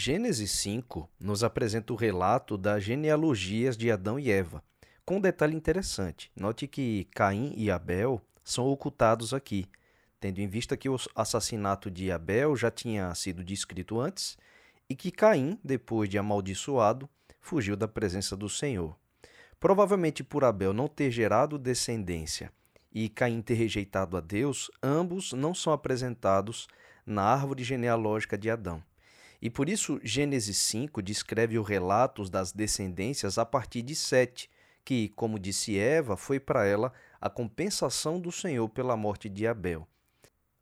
Gênesis 5 nos apresenta o relato das genealogias de Adão e Eva, com um detalhe interessante. Note que Caim e Abel são ocultados aqui, tendo em vista que o assassinato de Abel já tinha sido descrito antes e que Caim, depois de amaldiçoado, fugiu da presença do Senhor. Provavelmente por Abel não ter gerado descendência e Caim ter rejeitado a Deus, ambos não são apresentados na árvore genealógica de Adão. E por isso Gênesis 5 descreve os relatos das descendências a partir de Sete, que, como disse Eva, foi para ela a compensação do Senhor pela morte de Abel.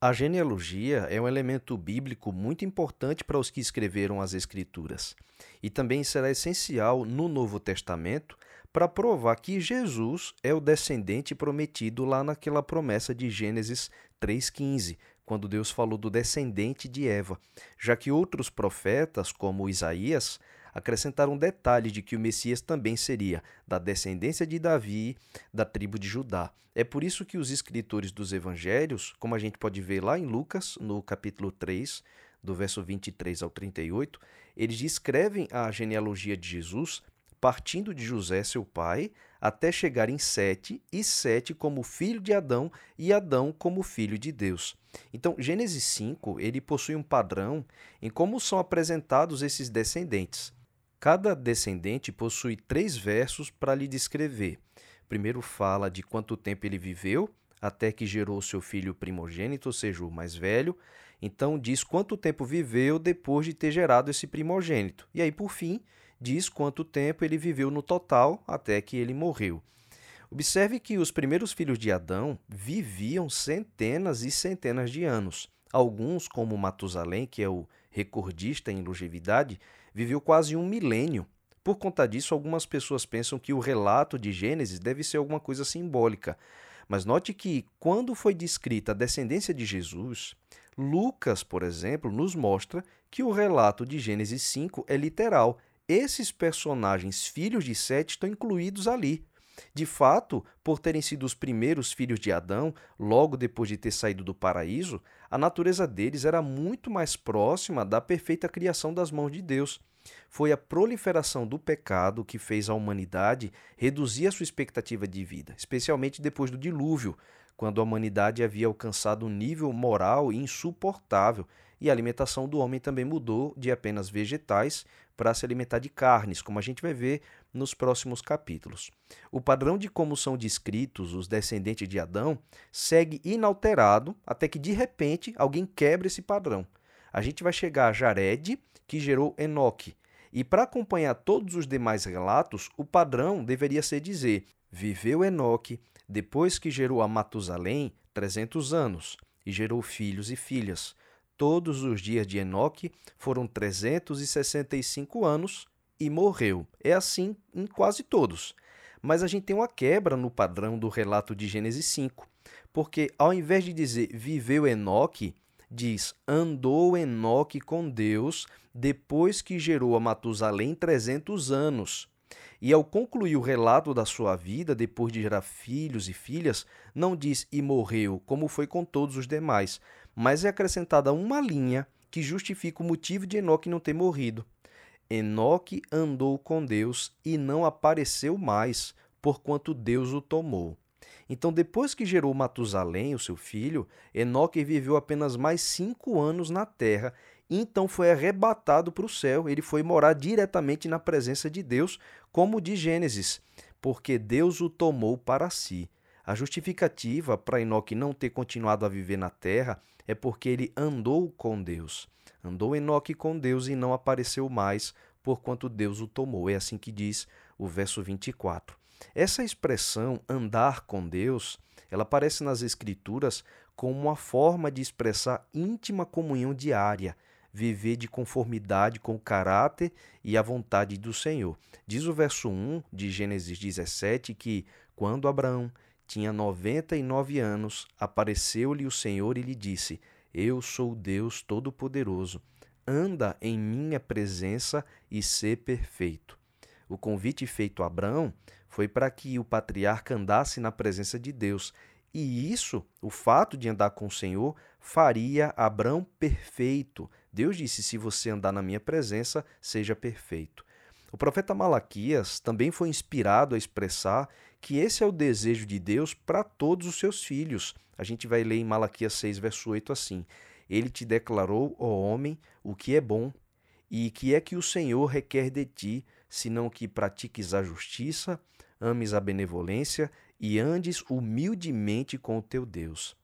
A genealogia é um elemento bíblico muito importante para os que escreveram as Escrituras e também será essencial no Novo Testamento para provar que Jesus é o descendente prometido lá naquela promessa de Gênesis 3,15, quando Deus falou do descendente de Eva, já que outros profetas, como Isaías, acrescentaram detalhes de que o Messias também seria da descendência de Davi, da tribo de Judá. É por isso que os escritores dos evangelhos, como a gente pode ver lá em Lucas, no capítulo 3, do verso 23 ao 38, eles descrevem a genealogia de Jesus partindo de José, seu pai, até chegar em Sete, e Sete como filho de Adão, e Adão como filho de Deus. Então, Gênesis 5, ele possui um padrão em como são apresentados esses descendentes. Cada descendente possui três versos para lhe descrever. Primeiro fala de quanto tempo ele viveu, até que gerou seu filho primogênito, ou seja, o mais velho. Então diz quanto tempo viveu depois de ter gerado esse primogênito. E aí, por fim, diz quanto tempo ele viveu no total até que ele morreu. Observe que os primeiros filhos de Adão viviam centenas e centenas de anos. Alguns, como Matusalém, que é o recordista em longevidade, viveu quase um milênio. Por conta disso, algumas pessoas pensam que o relato de Gênesis deve ser alguma coisa simbólica. Mas note que, quando foi descrita a descendência de Jesus, Lucas, por exemplo, nos mostra que o relato de Gênesis 5 é literal esses personagens filhos de Sete estão incluídos ali. De fato, por terem sido os primeiros filhos de Adão, logo depois de ter saído do paraíso, a natureza deles era muito mais próxima da perfeita criação das mãos de Deus. Foi a proliferação do pecado que fez a humanidade reduzir a sua expectativa de vida, especialmente depois do dilúvio, quando a humanidade havia alcançado um nível moral insuportável e a alimentação do homem também mudou de apenas vegetais para se alimentar de carnes, como a gente vai ver nos próximos capítulos. O padrão de como são descritos os descendentes de Adão segue inalterado até que de repente alguém quebra esse padrão. A gente vai chegar a Jared, que gerou Enoque. E para acompanhar todos os demais relatos, o padrão deveria ser dizer: viveu Enoque depois que gerou a Matusalém 300 anos e gerou filhos e filhas. Todos os dias de Enoque foram 365 anos e morreu. É assim em quase todos. Mas a gente tem uma quebra no padrão do relato de Gênesis 5, porque ao invés de dizer viveu Enoque, diz andou Enoque com Deus depois que gerou a Matusalém 300 anos. E ao concluir o relato da sua vida, depois de gerar filhos e filhas, não diz e morreu, como foi com todos os demais, mas é acrescentada uma linha que justifica o motivo de Enoque não ter morrido. Enoque andou com Deus e não apareceu mais, porquanto Deus o tomou. Então, depois que gerou Matusalém, o seu filho, Enoque viveu apenas mais cinco anos na terra então foi arrebatado para o céu. Ele foi morar diretamente na presença de Deus, como de Gênesis, porque Deus o tomou para si. A justificativa para Enoque não ter continuado a viver na terra é porque ele andou com Deus. Andou Enoque com Deus e não apareceu mais, porquanto Deus o tomou. É assim que diz o verso 24. Essa expressão andar com Deus, ela aparece nas escrituras como uma forma de expressar íntima comunhão diária viver de conformidade com o caráter e a vontade do Senhor. Diz o verso 1 de Gênesis 17 que, quando Abraão tinha 99 anos, apareceu-lhe o Senhor e lhe disse: Eu sou Deus Todo-Poderoso. Anda em minha presença e sê perfeito. O convite feito a Abraão foi para que o patriarca andasse na presença de Deus e isso, o fato de andar com o Senhor, faria Abraão perfeito, Deus disse: Se você andar na minha presença, seja perfeito. O profeta Malaquias também foi inspirado a expressar que esse é o desejo de Deus para todos os seus filhos. A gente vai ler em Malaquias 6, verso 8 assim: Ele te declarou, ó homem, o que é bom, e que é que o Senhor requer de ti, senão que pratiques a justiça, ames a benevolência e andes humildemente com o teu Deus.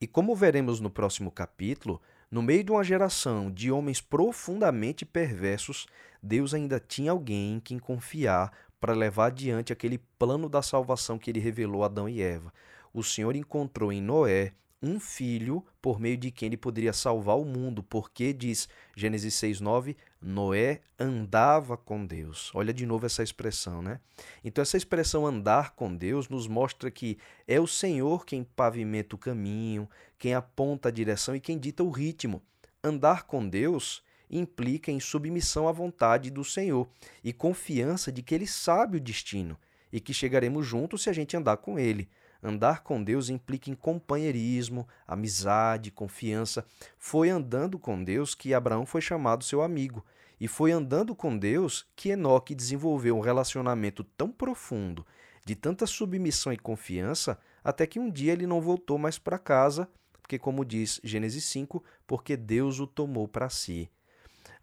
E como veremos no próximo capítulo, no meio de uma geração de homens profundamente perversos, Deus ainda tinha alguém em quem confiar para levar adiante aquele plano da salvação que ele revelou a Adão e Eva. O Senhor encontrou em Noé um filho por meio de quem ele poderia salvar o mundo, porque diz Gênesis 6:9, Noé andava com Deus. Olha de novo essa expressão, né? Então essa expressão andar com Deus nos mostra que é o Senhor quem pavimenta o caminho, quem aponta a direção e quem dita o ritmo. Andar com Deus implica em submissão à vontade do Senhor e confiança de que ele sabe o destino e que chegaremos juntos se a gente andar com ele. Andar com Deus implica em companheirismo, amizade, confiança. Foi andando com Deus que Abraão foi chamado seu amigo. E foi andando com Deus que Enoque desenvolveu um relacionamento tão profundo, de tanta submissão e confiança, até que um dia ele não voltou mais para casa, porque, como diz Gênesis 5, porque Deus o tomou para si.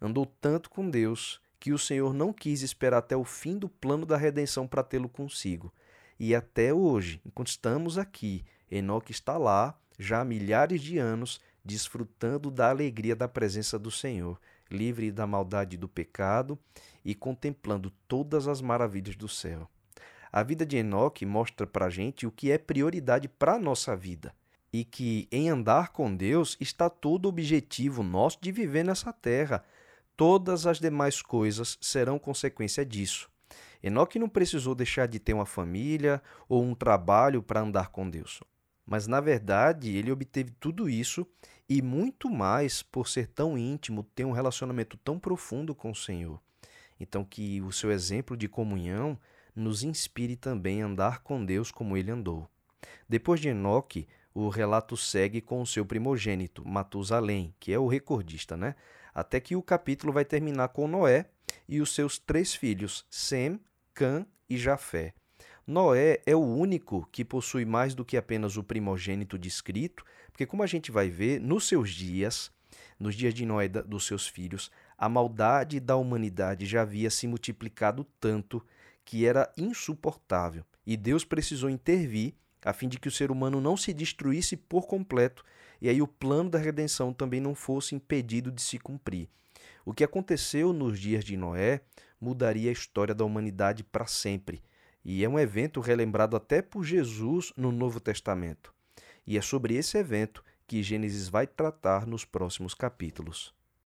Andou tanto com Deus que o Senhor não quis esperar até o fim do plano da redenção para tê-lo consigo. E até hoje, enquanto estamos aqui, Enoque está lá, já há milhares de anos, desfrutando da alegria da presença do Senhor, livre da maldade do pecado e contemplando todas as maravilhas do céu. A vida de Enoque mostra para a gente o que é prioridade para a nossa vida e que em andar com Deus está todo o objetivo nosso de viver nessa terra. Todas as demais coisas serão consequência disso. Enoque não precisou deixar de ter uma família ou um trabalho para andar com Deus. Mas, na verdade, ele obteve tudo isso e muito mais por ser tão íntimo, ter um relacionamento tão profundo com o Senhor. Então, que o seu exemplo de comunhão nos inspire também a andar com Deus como ele andou. Depois de Enoque, o relato segue com o seu primogênito, Matusalém, que é o recordista, né? Até que o capítulo vai terminar com Noé e os seus três filhos, Sem, Cã e Jafé. Noé é o único que possui mais do que apenas o primogênito descrito, porque, como a gente vai ver, nos seus dias, nos dias de Noé dos seus filhos, a maldade da humanidade já havia se multiplicado tanto que era insuportável. E Deus precisou intervir a fim de que o ser humano não se destruísse por completo e aí o plano da redenção também não fosse impedido de se cumprir. O que aconteceu nos dias de Noé mudaria a história da humanidade para sempre, e é um evento relembrado até por Jesus no Novo Testamento. E é sobre esse evento que Gênesis vai tratar nos próximos capítulos.